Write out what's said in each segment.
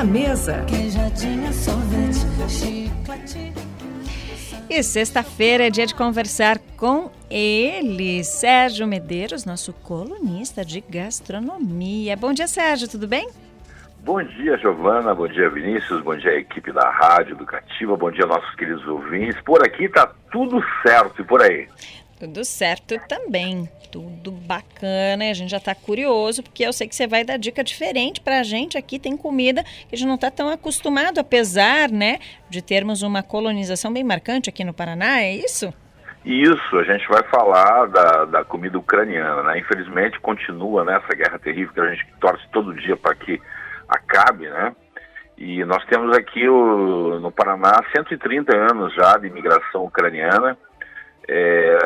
na mesa. E sexta-feira é dia de conversar com ele, Sérgio Medeiros, nosso colunista de gastronomia. Bom dia, Sérgio, tudo bem? Bom dia, Giovana. Bom dia, Vinícius. Bom dia, equipe da Rádio Educativa. Bom dia, nossos queridos ouvintes. Por aqui tá tudo certo e por aí. Tudo certo também, tudo bacana. A gente já está curioso, porque eu sei que você vai dar dica diferente para a gente. Aqui tem comida que a gente não está tão acostumado, apesar né, de termos uma colonização bem marcante aqui no Paraná, é isso? Isso, a gente vai falar da, da comida ucraniana, né? Infelizmente continua né, guerra terrível que a gente torce todo dia para que acabe, né? E nós temos aqui o, no Paraná 130 anos já de imigração ucraniana é,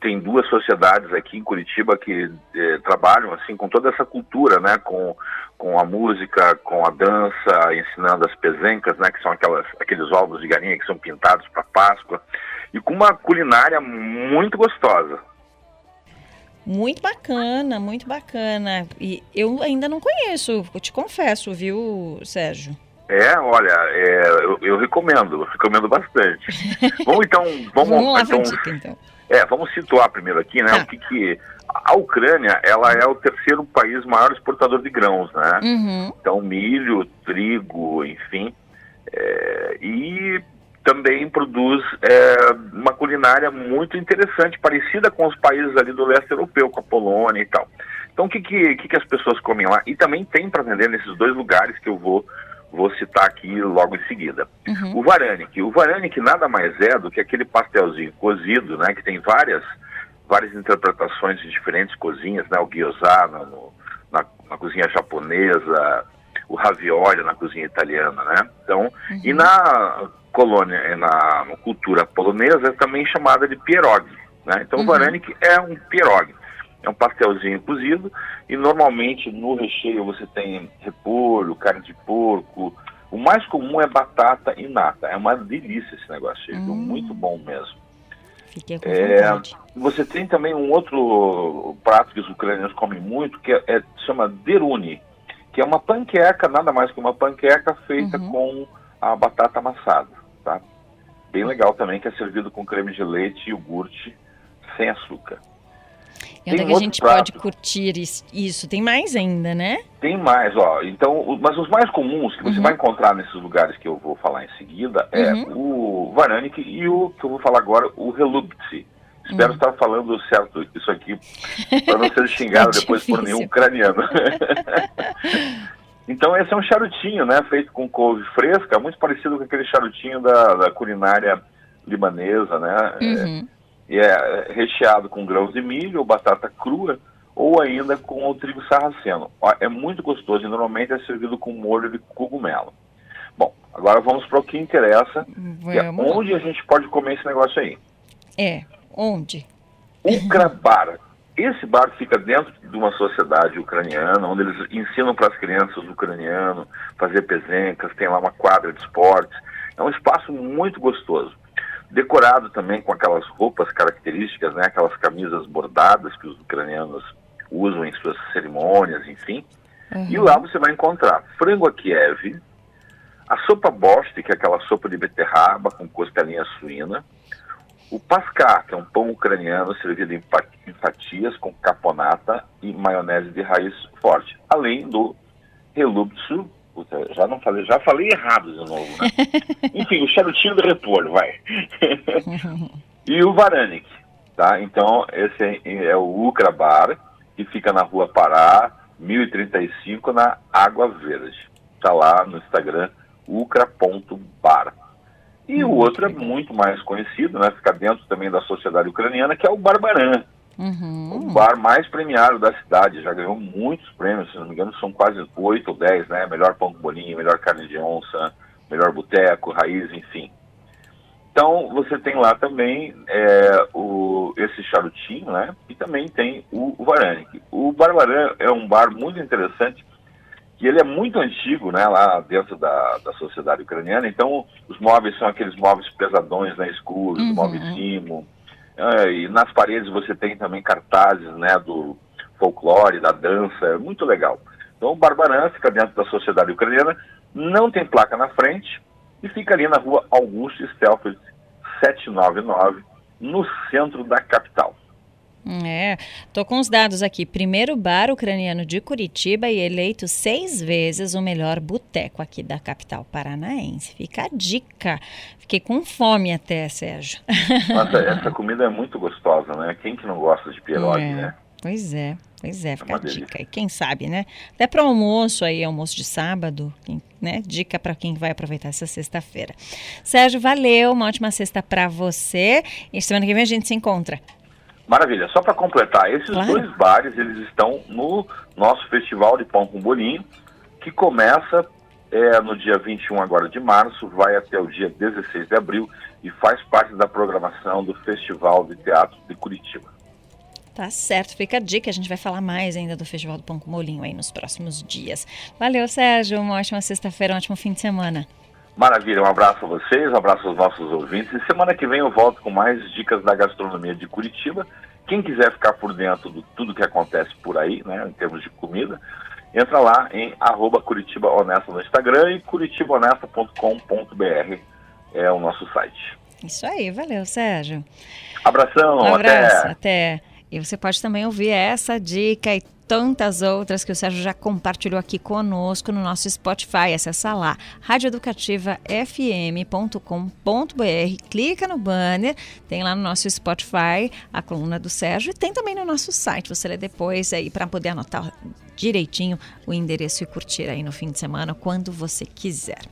tem duas sociedades aqui em Curitiba que é, trabalham assim com toda essa cultura, né, com, com a música, com a dança, ensinando as pezencas, né, que são aquelas, aqueles ovos de galinha que são pintados para Páscoa, e com uma culinária muito gostosa. Muito bacana, muito bacana. E eu ainda não conheço, eu te confesso, viu, Sérgio? É, olha, é, eu, eu, recomendo, recomendo bastante. vamos então, vamos, vamos lá então, dica, então. É, vamos situar primeiro aqui, né? Tá. O que, que a Ucrânia, ela é o terceiro país maior exportador de grãos, né? Uhum. Então milho, trigo, enfim, é, e também produz é, uma culinária muito interessante, parecida com os países ali do leste europeu, com a Polônia e tal. Então o que que, que, que as pessoas comem lá? E também tem para vender nesses dois lugares que eu vou vou citar aqui logo em seguida. Uhum. O varanic. O varanic nada mais é do que aquele pastelzinho cozido, né, que tem várias, várias interpretações de diferentes cozinhas, né, o gyoza no, na, na, cozinha japonesa, o ravioli na cozinha italiana, né? Então, uhum. e na colônia, na, na, cultura polonesa é também chamada de pierogi, né? Então, uhum. o varanic é um pierogi. É um pastelzinho cozido e normalmente no recheio você tem repolho, carne de porco. O mais comum é batata e nata. É uma delícia esse negócio, hum. muito bom mesmo. Fiquei com é, você tem também um outro prato que os ucranianos comem muito, que é, é chama deruni, que é uma panqueca, nada mais que uma panqueca feita uhum. com a batata amassada, tá? Bem legal também, que é servido com creme de leite e iogurte sem açúcar. E onde é que a gente prato. pode curtir isso? Tem mais ainda, né? Tem mais, ó. Então, mas os mais comuns que você uhum. vai encontrar nesses lugares que eu vou falar em seguida é uhum. o Varanik e o que eu vou falar agora, o Relubtsi. Espero uhum. estar falando certo isso aqui, para não ser xingado é depois por nenhum ucraniano. então, esse é um charutinho, né? Feito com couve fresca, muito parecido com aquele charutinho da, da culinária libanesa, né? Uhum. É, e é recheado com grãos de milho ou batata crua ou ainda com o trigo sarraceno. É muito gostoso e normalmente é servido com molho de cogumelo. Bom, agora vamos para o que interessa, que é onde a gente pode comer esse negócio aí. É, onde? Ukra Bar. Esse bar fica dentro de uma sociedade ucraniana, onde eles ensinam para as crianças ucraniano fazer pezencas, tem lá uma quadra de esportes. É um espaço muito gostoso decorado também com aquelas roupas características, né, aquelas camisas bordadas que os ucranianos usam em suas cerimônias, enfim. Uhum. E lá você vai encontrar frango a Kiev, a sopa borscht, que é aquela sopa de beterraba com costelinha suína, o pascá, que é um pão ucraniano servido em fatias com caponata e maionese de raiz forte, além do relubtsu, Puta, já não falei, já falei errado de novo, né? Enfim, o charutinho de repolho, vai. e o Varanik, tá? Então, esse é, é o Ucra Bar, que fica na rua Pará, 1035, na Água Verde. Tá lá no Instagram, ucra.bar. E o outro é muito mais conhecido, né? Fica dentro também da sociedade ucraniana, que é o Barbaran. Uhum. O bar mais premiado da cidade, já ganhou muitos prêmios, se não me engano, são quase oito ou dez, né? Melhor pão com bolinho, melhor carne de onça, melhor boteco, raiz, enfim. Então você tem lá também é, o, esse charutinho, né? E também tem o, o Varanic. O Barbaran é um bar muito interessante, que ele é muito antigo, né? Lá dentro da, da sociedade ucraniana. Então os móveis são aqueles móveis pesadões, né? Escuros, uhum. móveis cimo e nas paredes você tem também cartazes né, do folclore, da dança, é muito legal. Então o Barbaran fica dentro da sociedade ucraniana, não tem placa na frente e fica ali na rua Augusto Stelfeld 799, no centro da capital. É, tô com os dados aqui. Primeiro bar ucraniano de Curitiba e eleito seis vezes o melhor boteco aqui da capital paranaense. Fica a dica. Fiquei com fome até, Sérgio. Nossa, essa comida é muito gostosa, né? Quem que não gosta de pierogi, é, né? Pois é, pois é, fica é a dica. E quem sabe, né? Até para almoço aí, almoço de sábado, né? Dica para quem vai aproveitar essa sexta-feira. Sérgio, valeu, uma ótima sexta para você. E semana que vem a gente se encontra. Maravilha. Só para completar, esses claro. dois bares eles estão no nosso festival de pão com bolinho, que começa é, no dia 21 agora de março, vai até o dia 16 de abril e faz parte da programação do Festival de Teatro de Curitiba. Tá certo, fica a dica. A gente vai falar mais ainda do Festival do Pão com Molinho aí nos próximos dias. Valeu, Sérgio. Uma ótima sexta-feira, um ótimo fim de semana. Maravilha, um abraço a vocês, um abraço aos nossos ouvintes. E semana que vem eu volto com mais dicas da gastronomia de Curitiba. Quem quiser ficar por dentro de tudo que acontece por aí, né, em termos de comida, entra lá em arroba Curitiba Honesta no Instagram e curitibahonesta.com.br é o nosso site. Isso aí, valeu, Sérgio. Abração, um abraço, até. até. E você pode também ouvir essa dica e tantas outras que o Sérgio já compartilhou aqui conosco no nosso Spotify. Acessa lá, radioeducativafm.com.br, clica no banner, tem lá no nosso Spotify a coluna do Sérgio e tem também no nosso site. Você lê depois aí para poder anotar direitinho o endereço e curtir aí no fim de semana quando você quiser.